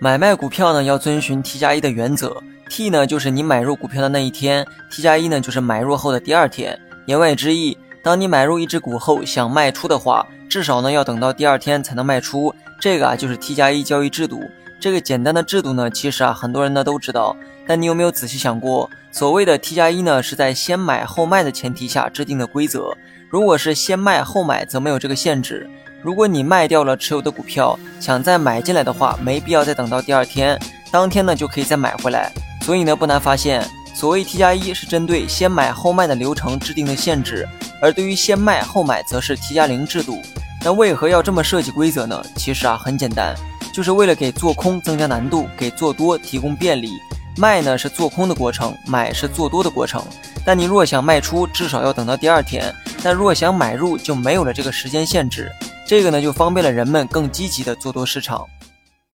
买卖股票呢要遵循 T 加一的原则，T 呢就是你买入股票的那一天，T 加一呢就是买入后的第二天。言外之意，当你买入一只股后想卖出的话，至少呢要等到第二天才能卖出。这个啊就是 T 加一交易制度。这个简单的制度呢，其实啊很多人呢都知道，但你有没有仔细想过，所谓的 T 加一呢是在先买后卖的前提下制定的规则。如果是先卖后买，则没有这个限制。如果你卖掉了持有的股票，想再买进来的话，没必要再等到第二天，当天呢就可以再买回来。所以呢，不难发现，所谓 T 加一是针对先买后卖的流程制定的限制，而对于先卖后买则是 T 加零制度。那为何要这么设计规则呢？其实啊很简单，就是为了给做空增加难度，给做多提供便利。卖呢是做空的过程，买是做多的过程。但你若想卖出，至少要等到第二天；但若想买入，就没有了这个时间限制。这个呢，就方便了人们更积极的做多市场。